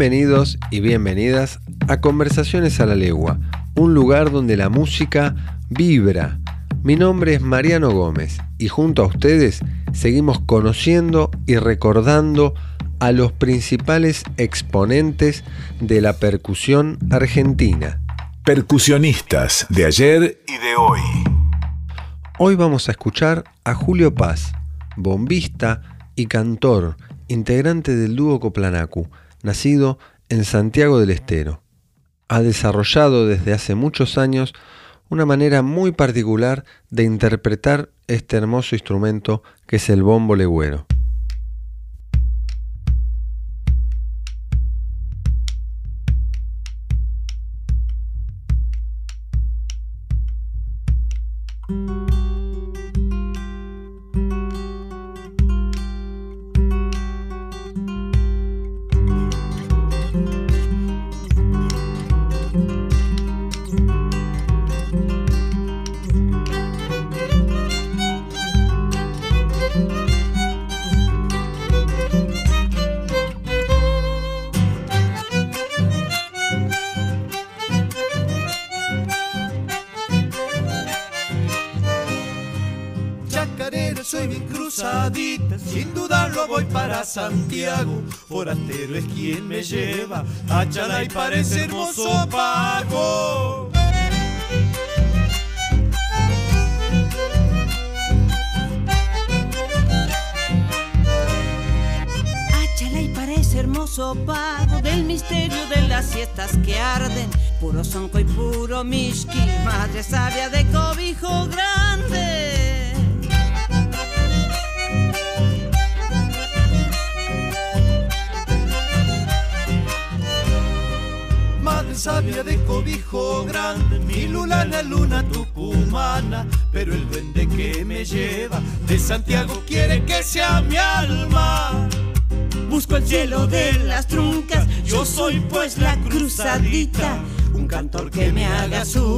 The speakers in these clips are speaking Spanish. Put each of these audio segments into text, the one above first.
Bienvenidos y bienvenidas a Conversaciones a la Legua, un lugar donde la música vibra. Mi nombre es Mariano Gómez y junto a ustedes seguimos conociendo y recordando a los principales exponentes de la percusión argentina. Percusionistas de ayer y de hoy. Hoy vamos a escuchar a Julio Paz, bombista y cantor, integrante del dúo Coplanacu nacido en Santiago del Estero. Ha desarrollado desde hace muchos años una manera muy particular de interpretar este hermoso instrumento que es el bombo legüero. Santiago, forastero es quien me lleva a Chalay parece hermoso Paco. Hermoso pago del misterio de las siestas que arden, puro sonco y puro mishki,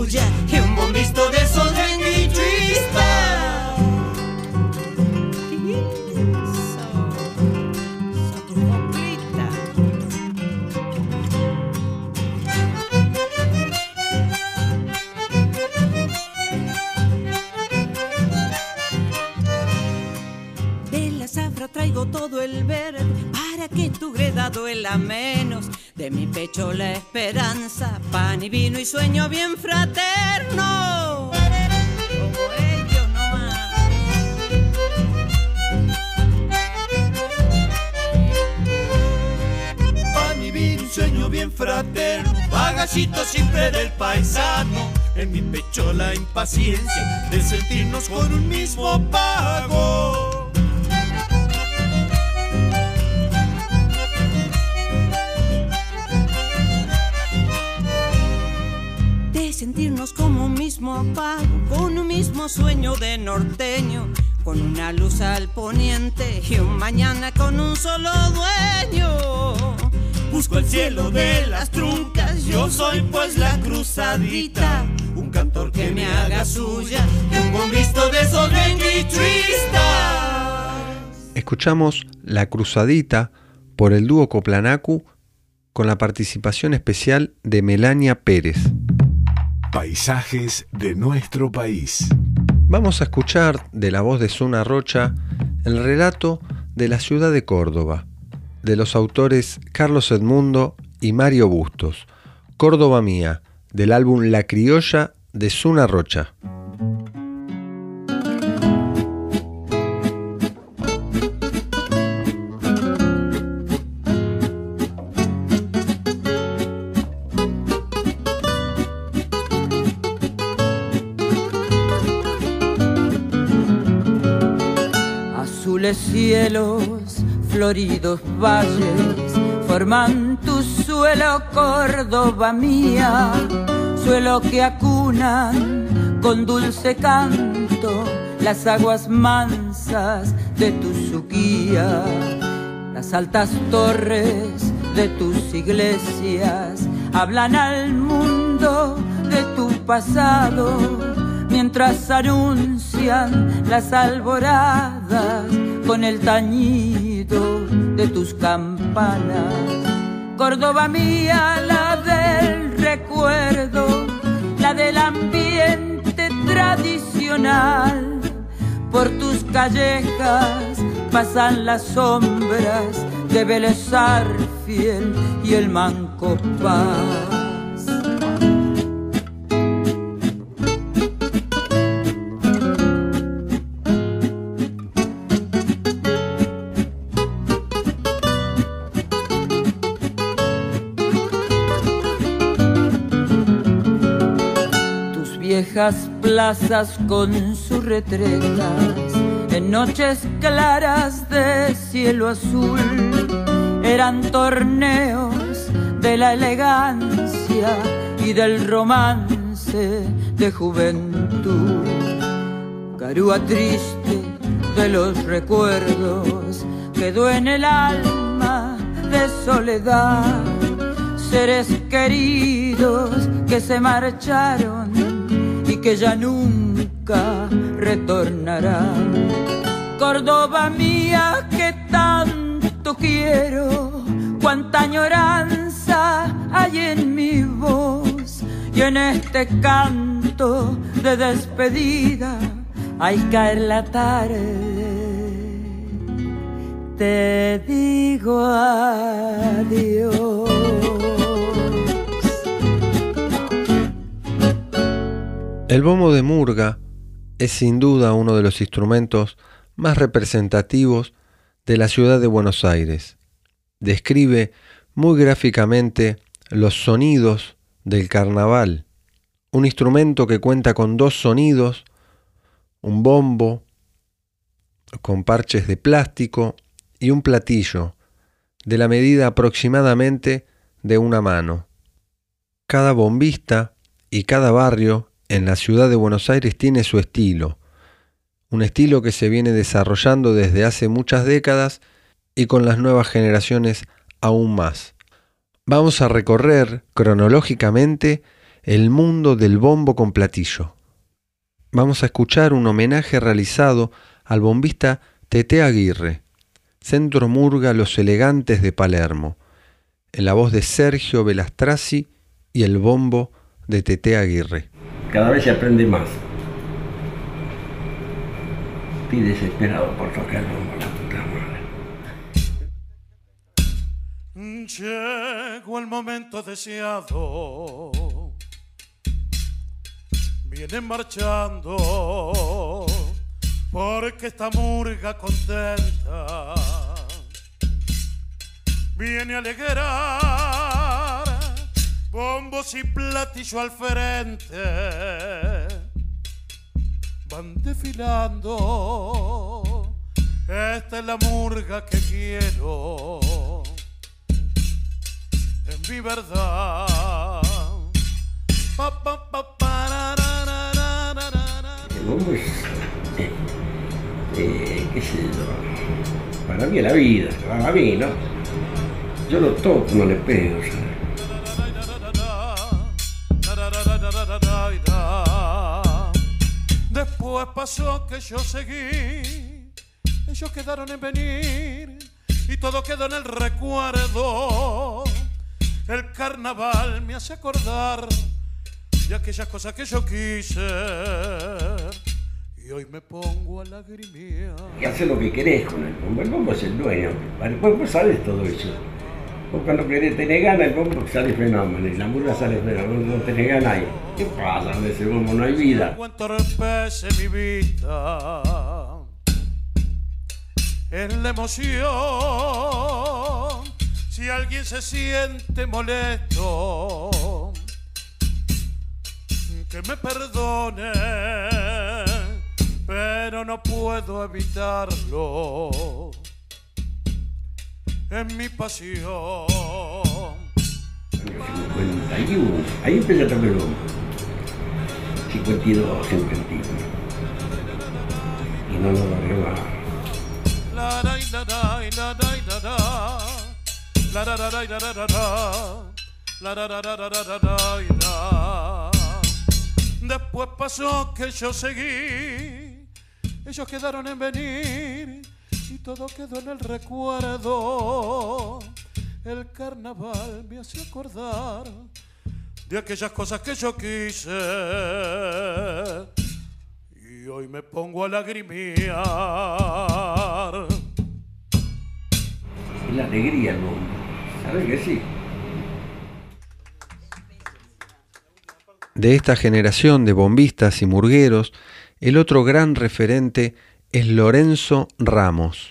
haga siempre del paisano. En mi pecho la impaciencia de sentirnos con un mismo pago. sentirnos como un mismo apago, con un mismo sueño de norteño, con una luz al poniente y un mañana con un solo dueño. Busco el cielo de las truncas, yo soy pues la cruzadita, un cantor que me haga suya y un bombisto de esos Escuchamos La Cruzadita por el dúo Coplanacu con la participación especial de Melania Pérez. Paisajes de nuestro país. Vamos a escuchar de la voz de Zuna Rocha el relato de la ciudad de Córdoba, de los autores Carlos Edmundo y Mario Bustos. Córdoba Mía, del álbum La Criolla de Zuna Rocha. Azules cielos, floridos valles, forman tu suelo, Córdoba mía, suelo que acunan con dulce canto las aguas mansas de tu suquía, las altas torres de tus iglesias hablan al mundo de tu pasado mientras anuncian las alboradas con el tañido de tus campanas. Córdoba mía, la del recuerdo, la del ambiente tradicional. Por tus callejas pasan las sombras de Vélez fiel y el Manco viejas plazas con sus retretas, en noches claras de cielo azul, eran torneos de la elegancia y del romance de juventud. Carúa triste de los recuerdos quedó en el alma de soledad, seres queridos que se marcharon que ya nunca retornarán. Córdoba mía que tanto quiero, cuánta añoranza hay en mi voz y en este canto de despedida hay caer la tarde. Te digo adiós. El bombo de Murga es sin duda uno de los instrumentos más representativos de la ciudad de Buenos Aires. Describe muy gráficamente los sonidos del carnaval, un instrumento que cuenta con dos sonidos, un bombo con parches de plástico y un platillo, de la medida aproximadamente de una mano. Cada bombista y cada barrio en la ciudad de Buenos Aires tiene su estilo, un estilo que se viene desarrollando desde hace muchas décadas y con las nuevas generaciones aún más. Vamos a recorrer cronológicamente el mundo del bombo con platillo. Vamos a escuchar un homenaje realizado al bombista Tete Aguirre, Centro Murga Los Elegantes de Palermo, en la voz de Sergio Velastrazzi y el bombo de Tete Aguirre cada vez se aprende más. Estoy desesperado por tocar bombo, la puta madre. Llegó el momento deseado. Vienen marchando porque esta murga contenta viene a bombos y platillo al frente, van desfilando. Esta es la murga que quiero, en mi verdad. El bombo es, eh, eh, qué sé yo, para mí es la vida, para mí, ¿no? Yo lo toco, no le pego, ¿sabes? Después pasó que yo seguí, ellos quedaron en venir y todo quedó en el recuerdo. El carnaval me hace acordar de aquellas cosas que yo quise y hoy me pongo a lagrimear. Y haces lo que querés con el bombo. El bombo es el dueño. Vos sabés todo eso. Vos cuando querés tenés ganas, el bombo sale fenómeno. Y la murga sale fenómeno. No tenés ganas. ¿Qué pasa con ese bombo? No hay vida. Cuánto repese mi vida en la emoción. Si alguien se siente molesto, que me perdone, pero no puedo evitarlo en mi pasión. En 51, ahí empecé a el 52, Y no lo logré. La la la Después pasó que yo seguí, ellos quedaron en venir todo quedó en el recuerdo. El carnaval me hace acordar de aquellas cosas que yo quise y hoy me pongo a lagrimear. Es la alegría bombo. ¿Sabes que sí? De esta generación de bombistas y murgueros, el otro gran referente es Lorenzo Ramos.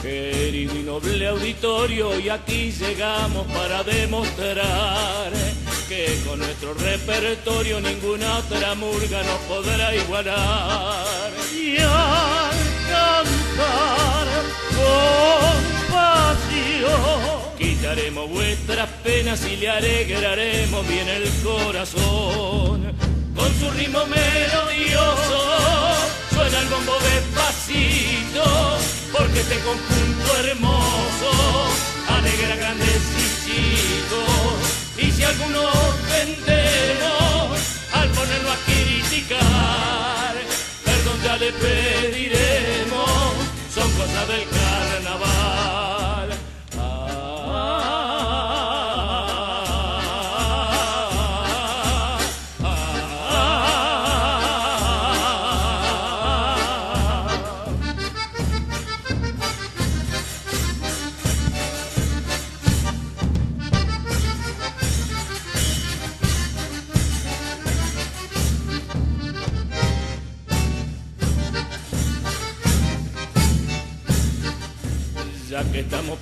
Querido y noble auditorio, y aquí llegamos para demostrar con nuestro repertorio ninguna otra murga nos podrá igualar. Y al cantar con pasión, quitaremos vuestras penas y le alegraremos bien el corazón. Con su ritmo melodioso suena el bombo despacito, porque este conjunto hermoso alegra grandes y chicos. Y si alguno ofendemos al ponernos a criticar, perdón ya le pediremos, son cosas del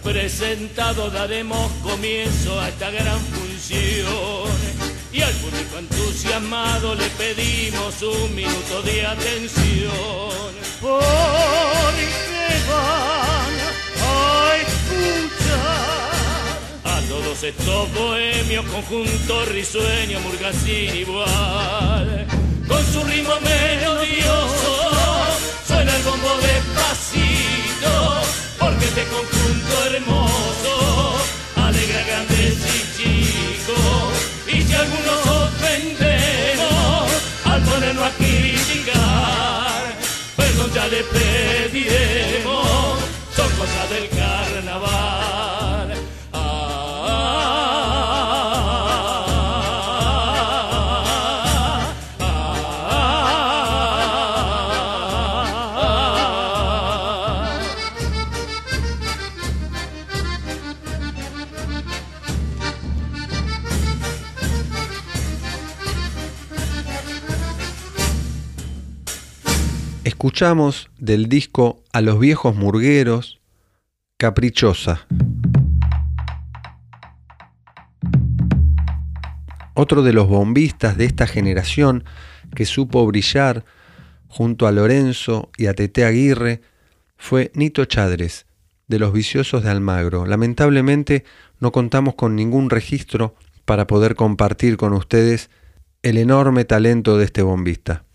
presentados, daremos comienzo a esta gran función. Y al público entusiasmado le pedimos un minuto de atención. Porque van a escuchar a todos estos bohemios, conjunto risueño, murga sin igual. Con su ritmo melodioso suena el bombo despacito, porque este conjunto Escuchamos del disco A los viejos murgueros, Caprichosa. Otro de los bombistas de esta generación que supo brillar junto a Lorenzo y a Tete Aguirre fue Nito Chadres, de los viciosos de Almagro. Lamentablemente no contamos con ningún registro para poder compartir con ustedes el enorme talento de este bombista.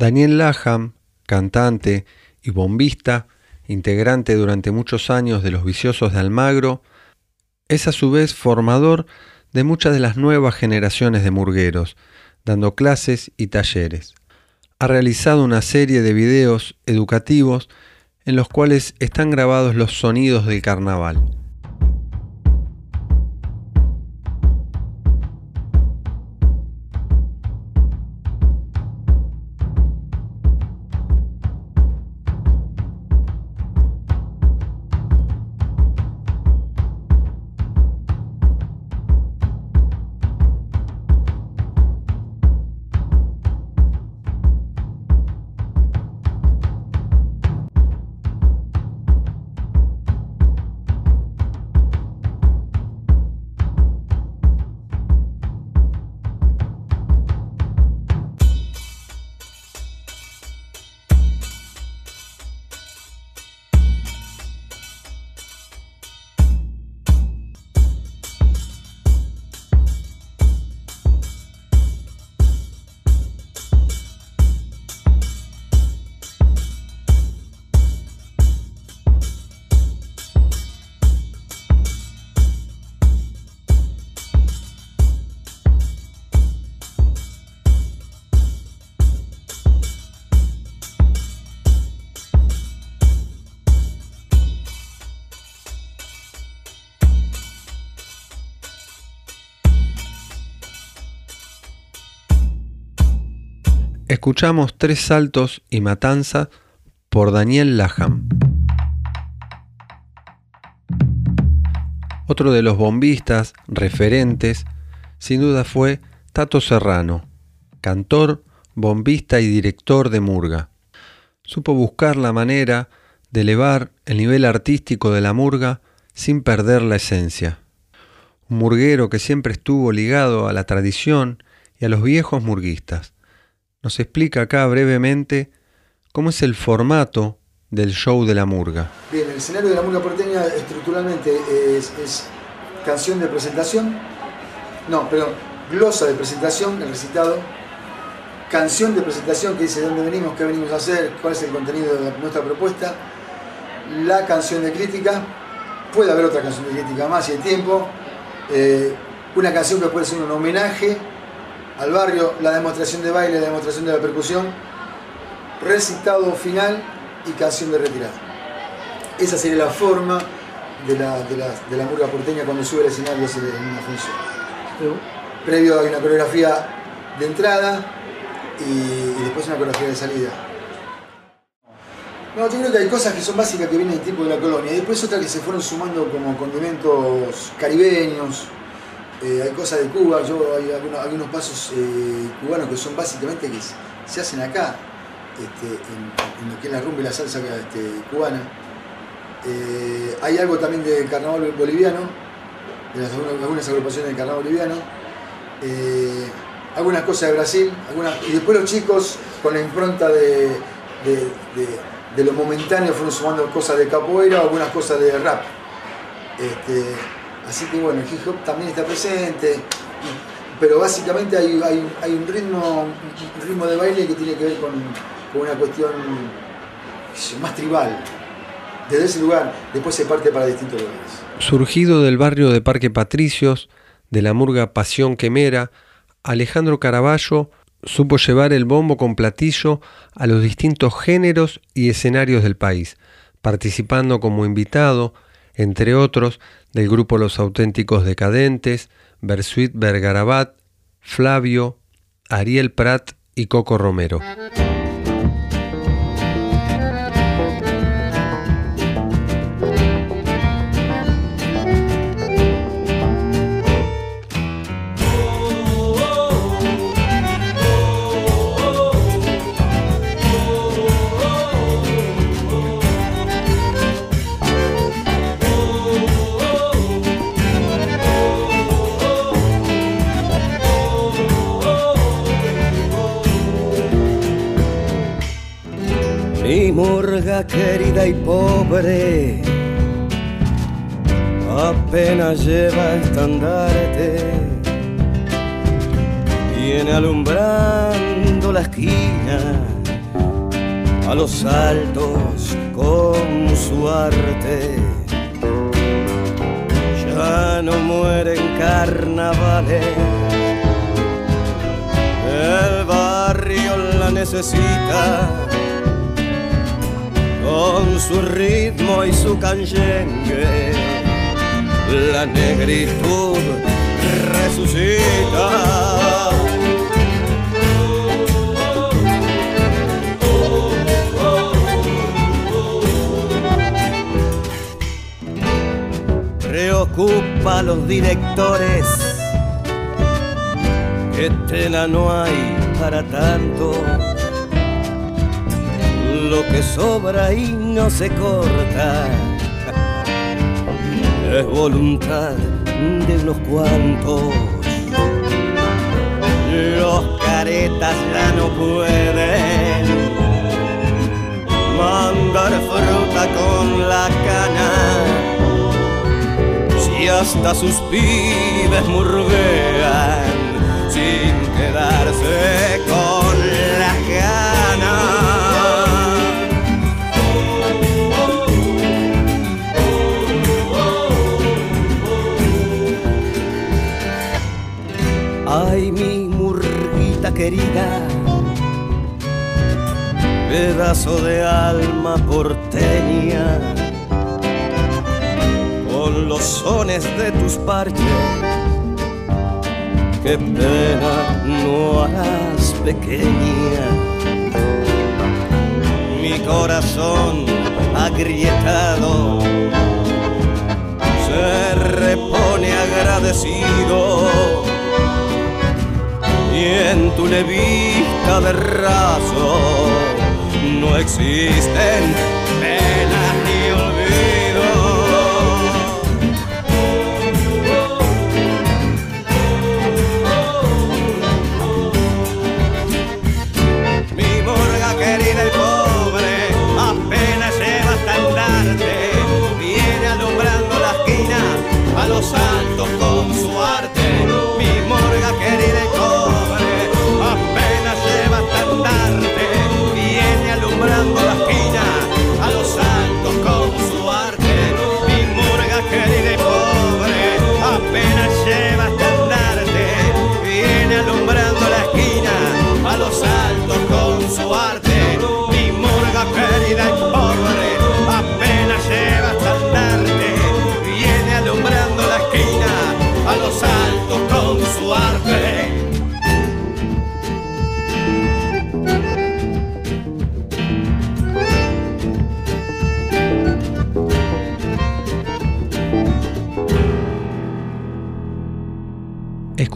Daniel Laham, cantante y bombista, integrante durante muchos años de los Viciosos de Almagro, es a su vez formador de muchas de las nuevas generaciones de murgueros, dando clases y talleres. ha realizado una serie de videos educativos en los cuales están grabados los sonidos del carnaval. Escuchamos Tres Saltos y Matanza por Daniel Laham. Otro de los bombistas referentes, sin duda fue Tato Serrano, cantor, bombista y director de murga. Supo buscar la manera de elevar el nivel artístico de la murga sin perder la esencia. Un murguero que siempre estuvo ligado a la tradición y a los viejos murguistas nos explica acá brevemente cómo es el formato del show de la murga. Bien, el escenario de la murga porteña estructuralmente es, canción de presentación, no, perdón, glosa de presentación, el recitado, canción de presentación que dice dónde venimos, qué venimos a hacer, cuál es el contenido de nuestra propuesta, la canción de crítica, puede haber otra canción de crítica más si hay tiempo, eh, una canción que puede ser un homenaje al barrio, la demostración de baile, la demostración de la percusión, recitado final y canción de retirada. Esa sería la forma de la, de la, murga porteña cuando sube al escenario en una función. Previo hay una coreografía de entrada y, después una coreografía de salida. No, yo creo que hay cosas que son básicas que vienen del tipo de la colonia y después otras que se fueron sumando como condimentos caribeños, eh, hay cosas de Cuba, yo hay algunos, pasos eh, cubanos que son básicamente que se hacen acá, este, en, lo que es la rumba y la salsa este, cubana. Eh, hay algo también del carnaval boliviano, de algunas agrupaciones del carnaval boliviano. algunas cosas de Brasil, y después los chicos con la impronta de, de, lo momentáneo fueron sumando cosas de capoeira, algunas cosas de rap. Este, Así que bueno, el hip hop también está presente, pero básicamente hay, un, ritmo, ritmo de baile que tiene que ver con, una cuestión más tribal. Desde ese lugar, después se parte para distintos lugares. Surgido del barrio de Parque Patricios, de la murga Pasión Quemera, Alejandro Caraballo supo llevar el bombo con platillo a los distintos géneros y escenarios del país, participando como invitado, entre otros, del grupo Los Auténticos Decadentes, Bersuit Bergarabat, Flavio, Ariel Prat y Coco Romero. Querida y pobre, apenas lleva estandarte, viene alumbrando la esquina a los altos con su arte. Ya no mueren carnavales, el barrio la necesita con su ritmo y su canyengue. La negritud resucita. Preocupa a los directores que tela no hay para tanto lo que sobra y no se corta es voluntad de unos cuantos. Los caretas ya no pueden mandar fruta con la cana. Si hasta sus pibes murguean sin quedarse con pedazo de alma porteña, con los sones de tus parches, qué pena no harás pequeña. Mi corazón agrietado se repone agradecido en tu levista de raso. No existen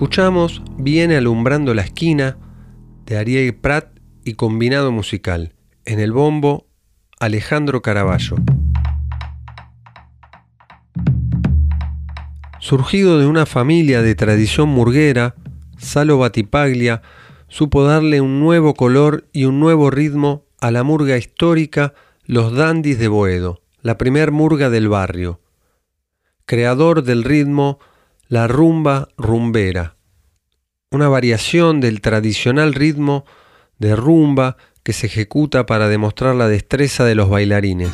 Escuchamos Viene alumbrando la esquina de Ariel Prat y combinado musical. En el bombo, Alejandro Caraballo. Surgido de una familia de tradición murguera, Salo Batipaglia supo darle un nuevo color y un nuevo ritmo a la murga histórica Los Dandis de Boedo, la primer murga del barrio. Creador del ritmo La Rumba Rumbera, una variación del tradicional ritmo de rumba que se ejecuta para demostrar la destreza de los bailarines.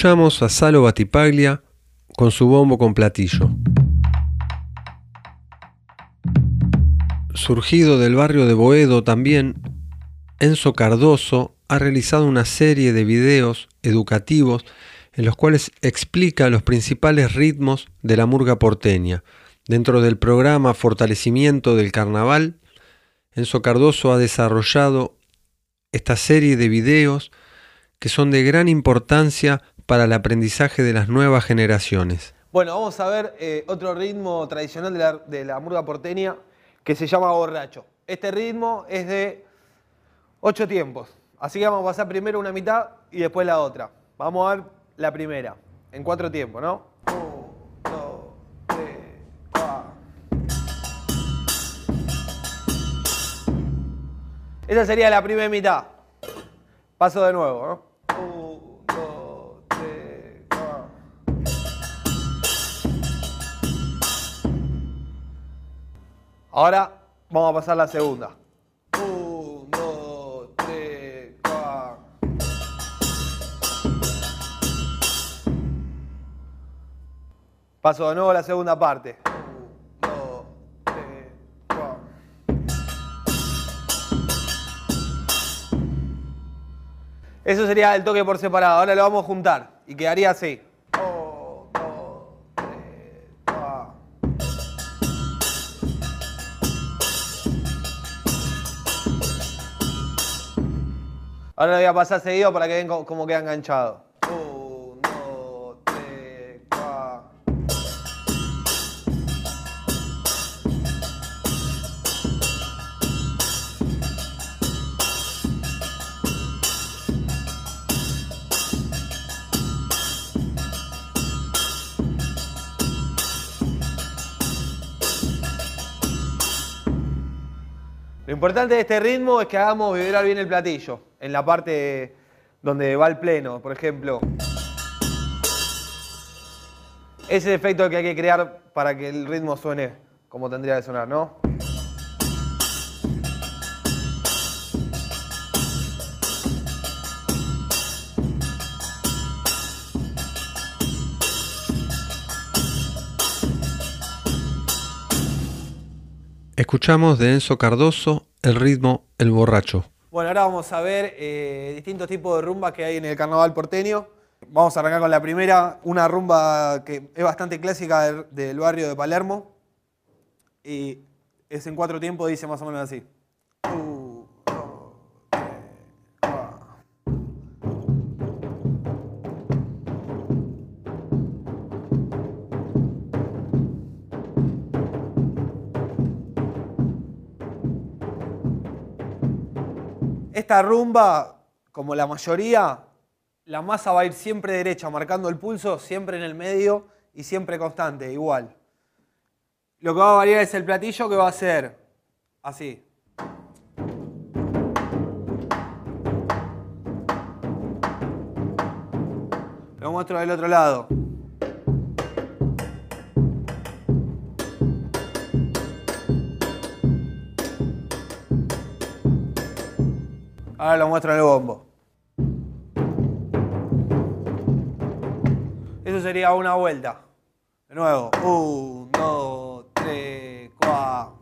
Escuchamos a Salo Batipaglia con su bombo con platillo. Surgido del barrio de Boedo también, Enzo Cardoso ha realizado una serie de videos educativos en los cuales explica los principales ritmos de la murga porteña. Dentro del programa Fortalecimiento del Carnaval, Enzo Cardoso ha desarrollado esta serie de videos que son de gran importancia para el aprendizaje de las nuevas generaciones. Bueno, vamos a ver eh, otro ritmo tradicional de la, de murga porteña que se llama borracho. Este ritmo es de ocho tiempos. Así que vamos a pasar primero una mitad y después la otra. Vamos a ver la primera, en cuatro tiempos, ¿no? Esa sería la primera mitad. Paso de nuevo, ¿no? Ahora vamos a pasar la segunda. Uno, dos, tres, cuatro. Paso de nuevo a la segunda parte. Eso sería el toque por separado. Ahora lo vamos a juntar y quedaría así. Ahora lo voy a pasar seguido para que vean cómo- queda enganchado. Uno, tres, cuatro. Lo importante de este ritmo es que hagamos vibrar bien el platillo, en la parte donde va el pleno, por ejemplo. Ese efecto que hay que crear para que el ritmo suene como tendría que sonar, ¿no? Escuchamos de Enzo Cardoso el ritmo El Borracho. Bueno, ahora vamos a ver eh, distintos tipos de rumbas que hay en el carnaval porteño. Vamos a arrancar con la primera, una rumba que es bastante clásica del, del barrio de Palermo. Y es en cuatro tiempos, dice más o menos así. Esta rumba, como la mayoría, la masa va a ir siempre derecha, marcando el pulso, siempre en el medio y siempre constante, igual. Lo que va a variar es el platillo que va a ser así. Lo muestro del otro lado. Ahora lo muestro en el bombo. Eso sería una vuelta. De nuevo. Uno, dos, tres, cuatro.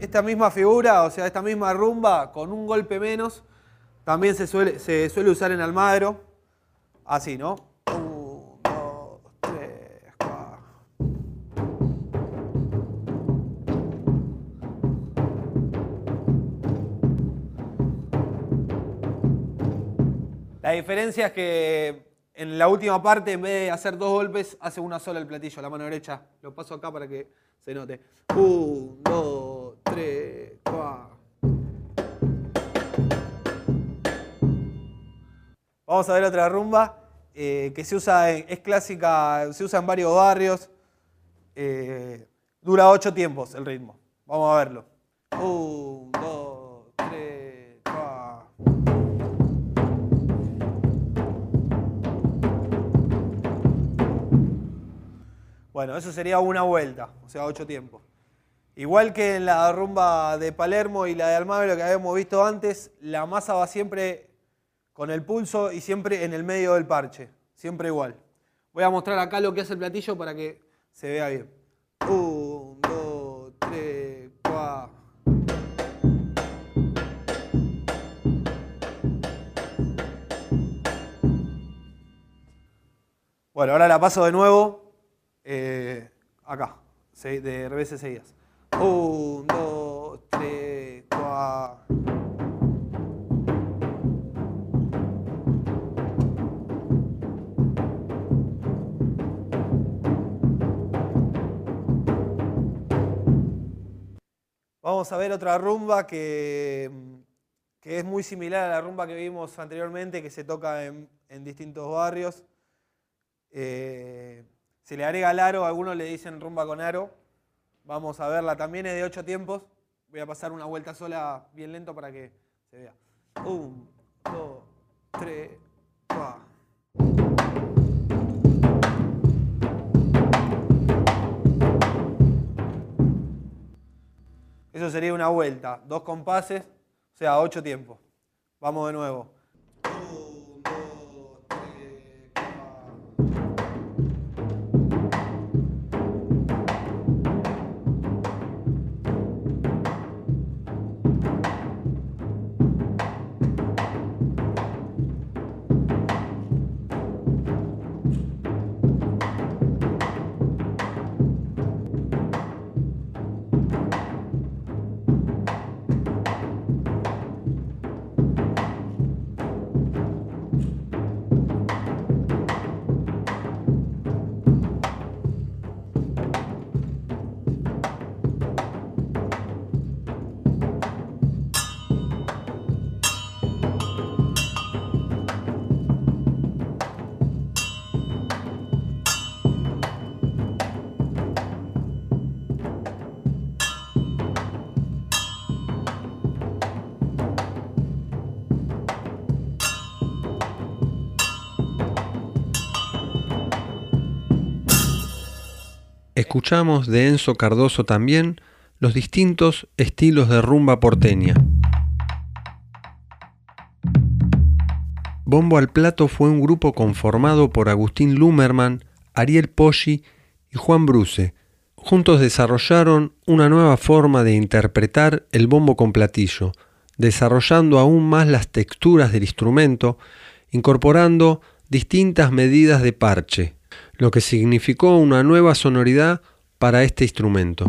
Esta misma figura, o sea, esta misma rumba, con un golpe menos, también se suele, se suele usar en Almagro. Así, ¿no? Diferencia es que en la última parte, en vez de hacer dos golpes, hace una sola el platillo, la mano derecha. Lo paso acá para que se note. Uno, dos, tres, cuatro. Vamos a ver otra rumba eh, que se usa, en- es clásica, se usa en varios barrios. Eh, dura ocho tiempos el ritmo. Vamos a verlo. Un, dos, Bueno, eso sería una vuelta, o sea, ocho tiempos. Igual que en la rumba de Palermo y la de Almagro que habíamos visto antes, la masa va siempre con el pulso y siempre en el medio del parche. Siempre igual. Voy a mostrar acá lo que hace el platillo para que se vea bien. Un, dos, tres, cuatro. Bueno, ahora la paso de nuevo eh, acá, de reveses seguidas. Un, dos, tres, cuatro. Vamos a ver otra rumba que, que es muy similar a la rumba que vimos anteriormente, que se toca en, en distintos barrios. Eh, se le agrega el aro, algunos le dicen rumba con aro. Vamos a verla, también es de ocho tiempos. Voy a pasar una vuelta sola bien lento para que se vea. Un, dos, tres, cuatro. Eso sería una vuelta, dos compases, o sea, ocho tiempos. Vamos de nuevo. Escuchamos de Enzo Cardoso también los distintos estilos de rumba porteña. Bombo al Plato fue un grupo conformado por Agustín Lumerman, Ariel Poggi y Juan Bruce. Juntos desarrollaron una nueva forma de interpretar el bombo con platillo, desarrollando aún más las texturas del instrumento, incorporando distintas medidas de parche, lo que significó una nueva sonoridad para este instrumento.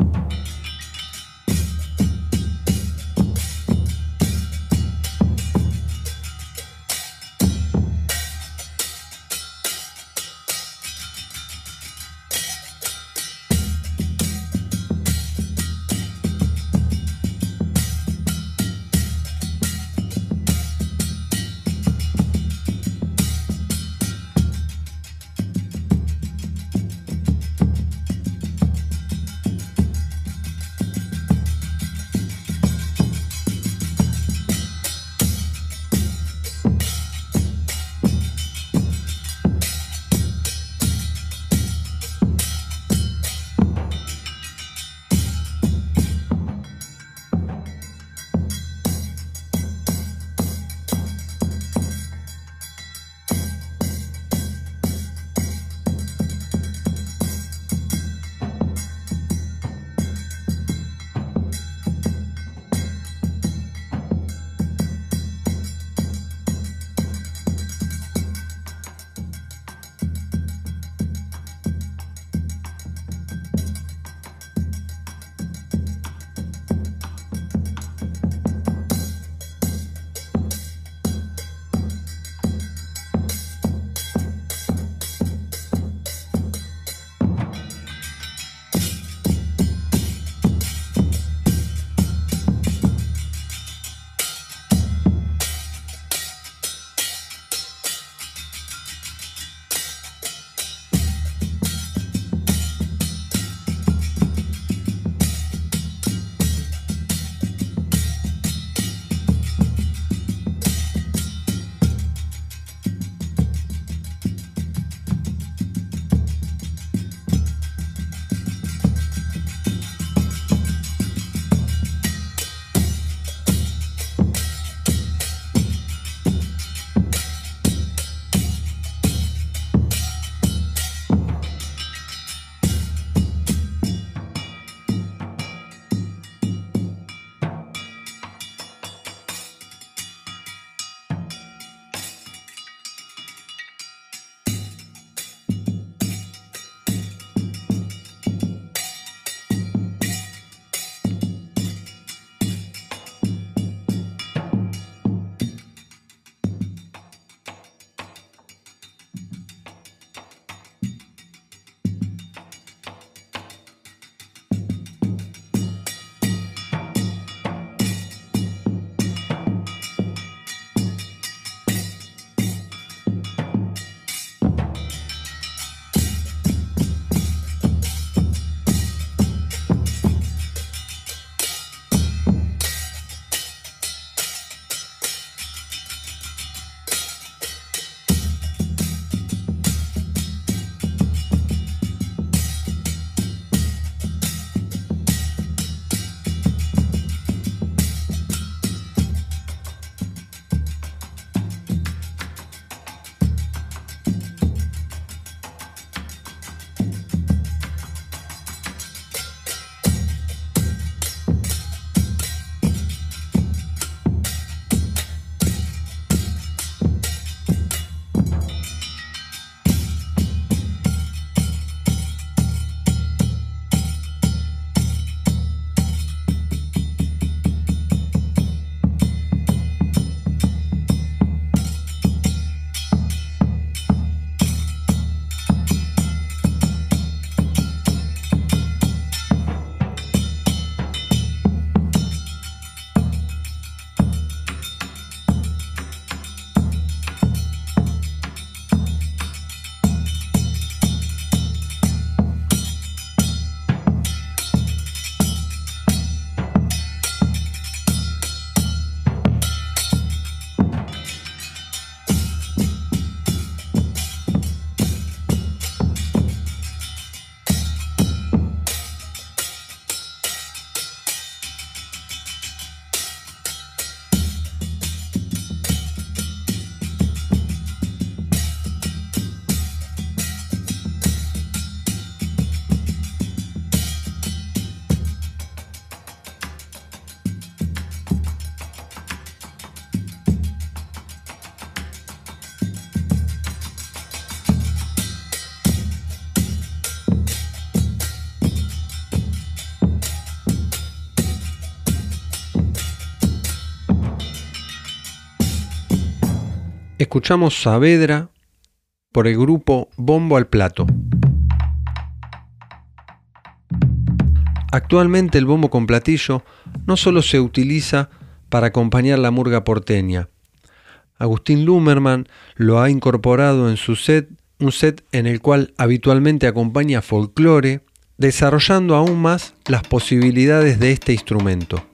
Escuchamos Saavedra por el grupo Bombo al Plato. Actualmente el bombo con platillo no solo se utiliza para acompañar la murga porteña. Agustín Lumerman lo ha incorporado en su set, un set en el cual habitualmente acompaña folclore, desarrollando aún más las posibilidades de este instrumento.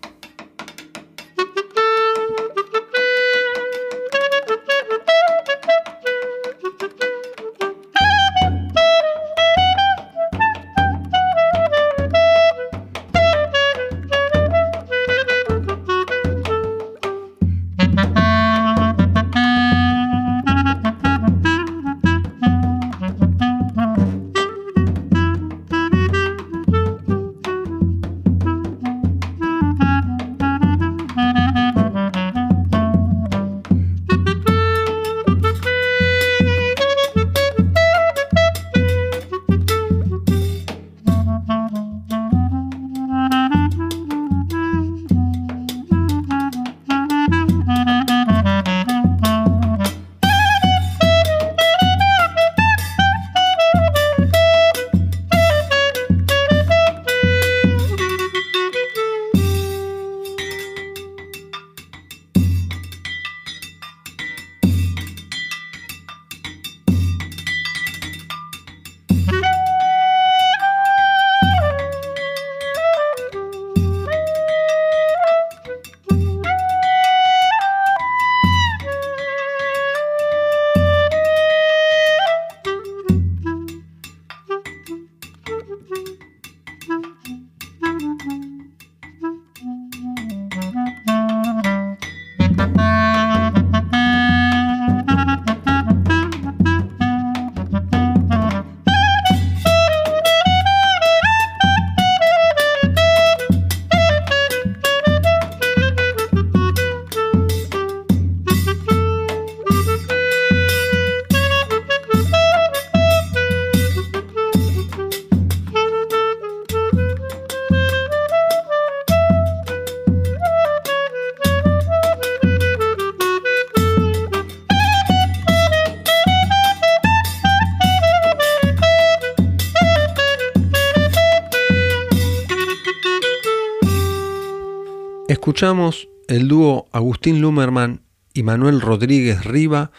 Escuchamos el dúo Agustín Lumerman y Manuel Rodríguez Riva,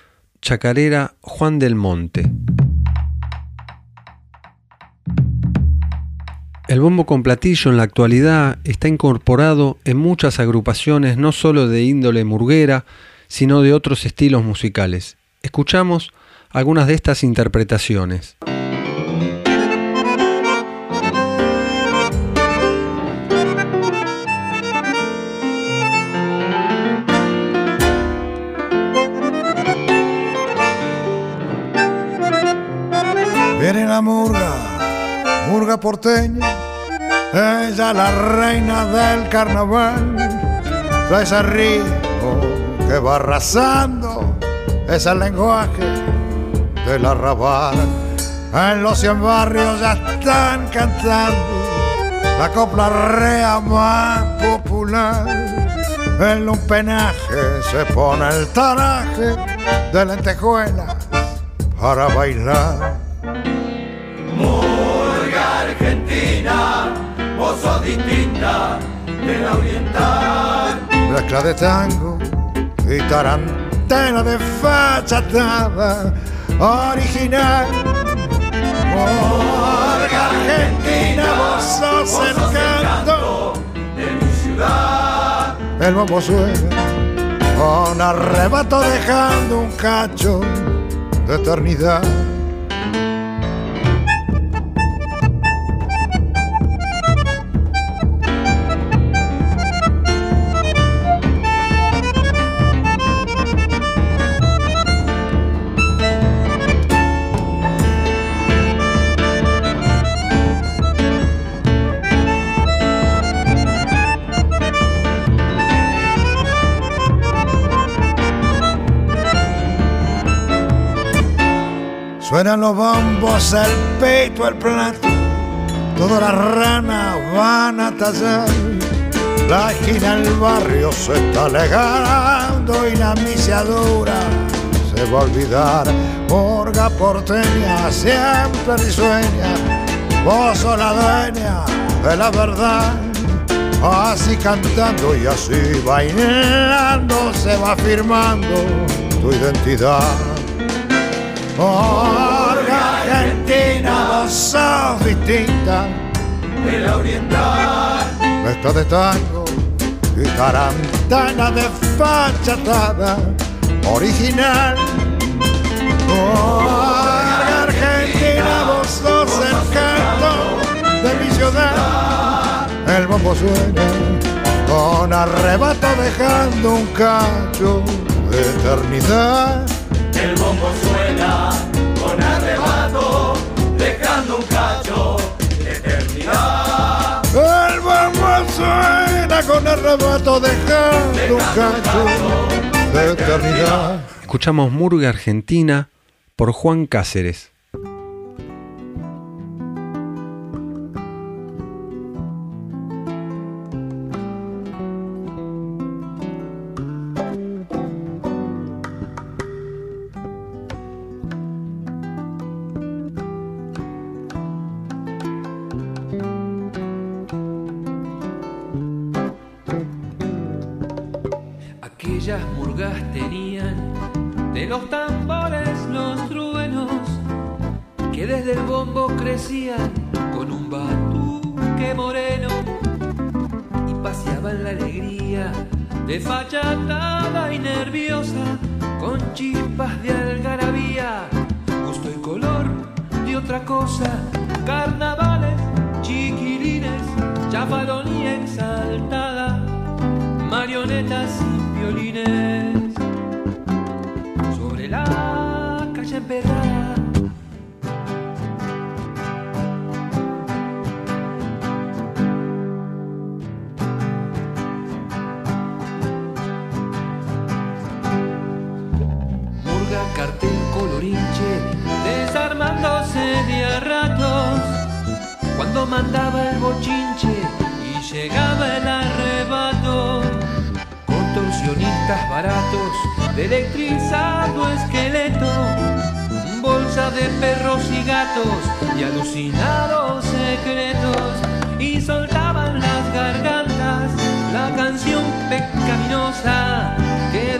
chacarera Juan del Monte. El bombo con platillo en la actualidad está incorporado en muchas agrupaciones no solo de índole murguera, sino de otros estilos musicales. Escuchamos algunas de estas interpretaciones. Viene la murga, murga porteña, ella la reina del carnaval. Trae ese ritmo que va arrasando, es el lenguaje del arrabal. En los cien barrios ya están cantando la copla rea más popular. En un penaje se pone el taraje de lentejuelas para bailar. Sos distinta de la oriental. mezcla de tango y tarantela de fachatada original. Murga argentina, vos sos el canto de mi ciudad. El bombo suena con arrebato dejando un cacho de eternidad. Suenan los bombos, el peito, el plato, todas las ranas van a tallar. La esquina del barrio se está alegando y la misiadura se va a olvidar. Murga porteña, siempre risueña, vos sos la dueña de la verdad. Así cantando y así bailando se va firmando tu identidad. Murga argentina, vos sos distinta de la oriental. Mezcla de tango y tarantana de fachatada original. Oh, Argentina, vos sos el canto de mi ciudad. El bombo suena con arrebato dejando un cacho de eternidad. El bombo suena dejando un cacho de eternidad. El bombo suena con arrebato dejando un cacho de eternidad. Escuchamos Murga Argentina por Juan Cáceres.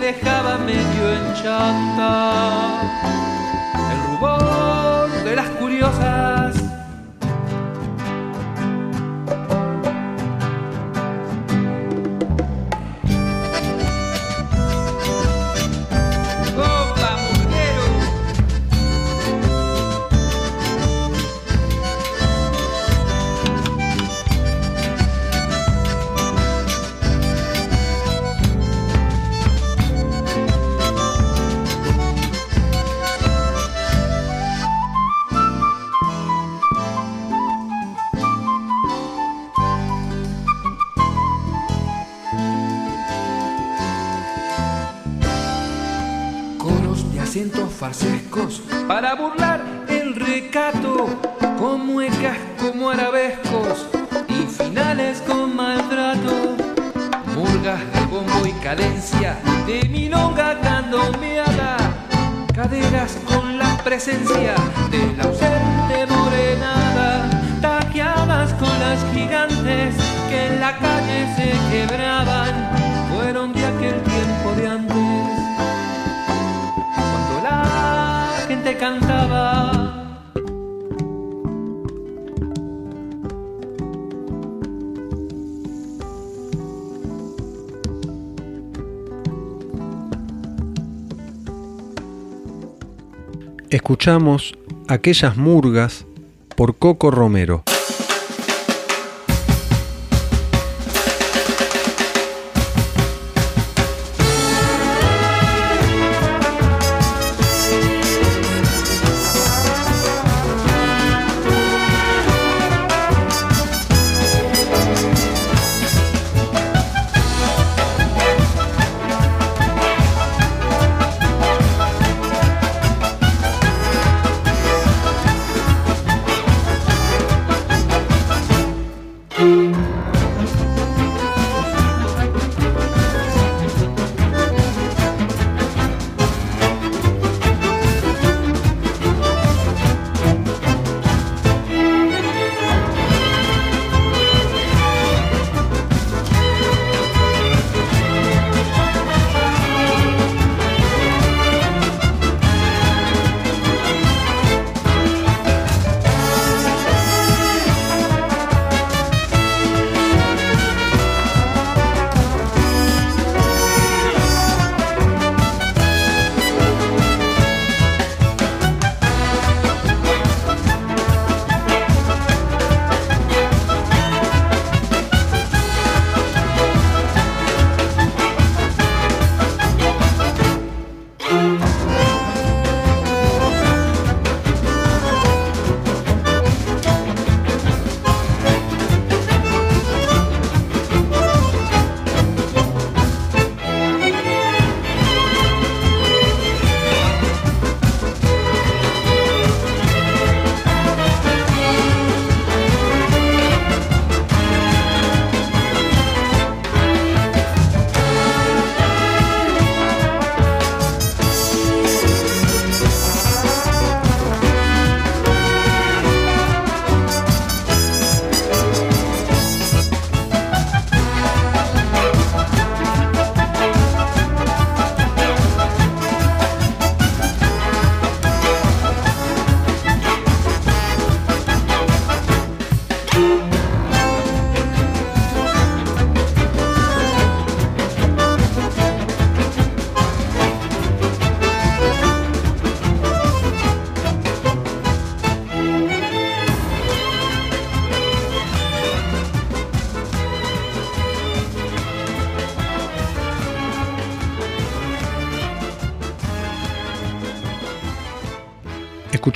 Dejaba medio en presencia Aquellas Murgas por Coco Romero.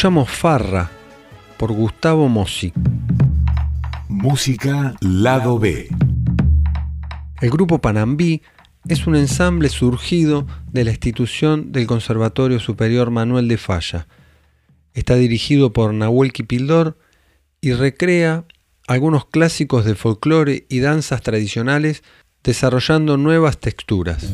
Escuchamos Farra por Gustavo Mossi. Música Lado B. El grupo Panambí es un ensamble surgido de la institución del Conservatorio Superior Manuel de Falla. Está dirigido por Nahuel Kipildor y recrea algunos clásicos de folclore y danzas tradicionales desarrollando nuevas texturas.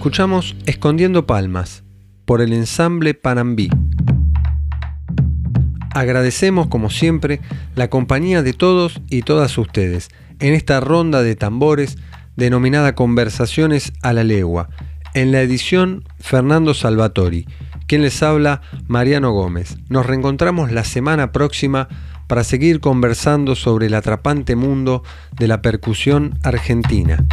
Escuchamos Escondiendo Palmas por el ensamble Panambí. Agradecemos como siempre la compañía de todos y todas ustedes en esta ronda de tambores denominada Conversaciones a la Legua. En la edición Fernando Salvatori, quien les habla Mariano Gómez. Nos reencontramos la semana próxima para seguir conversando sobre el atrapante mundo de la percusión argentina.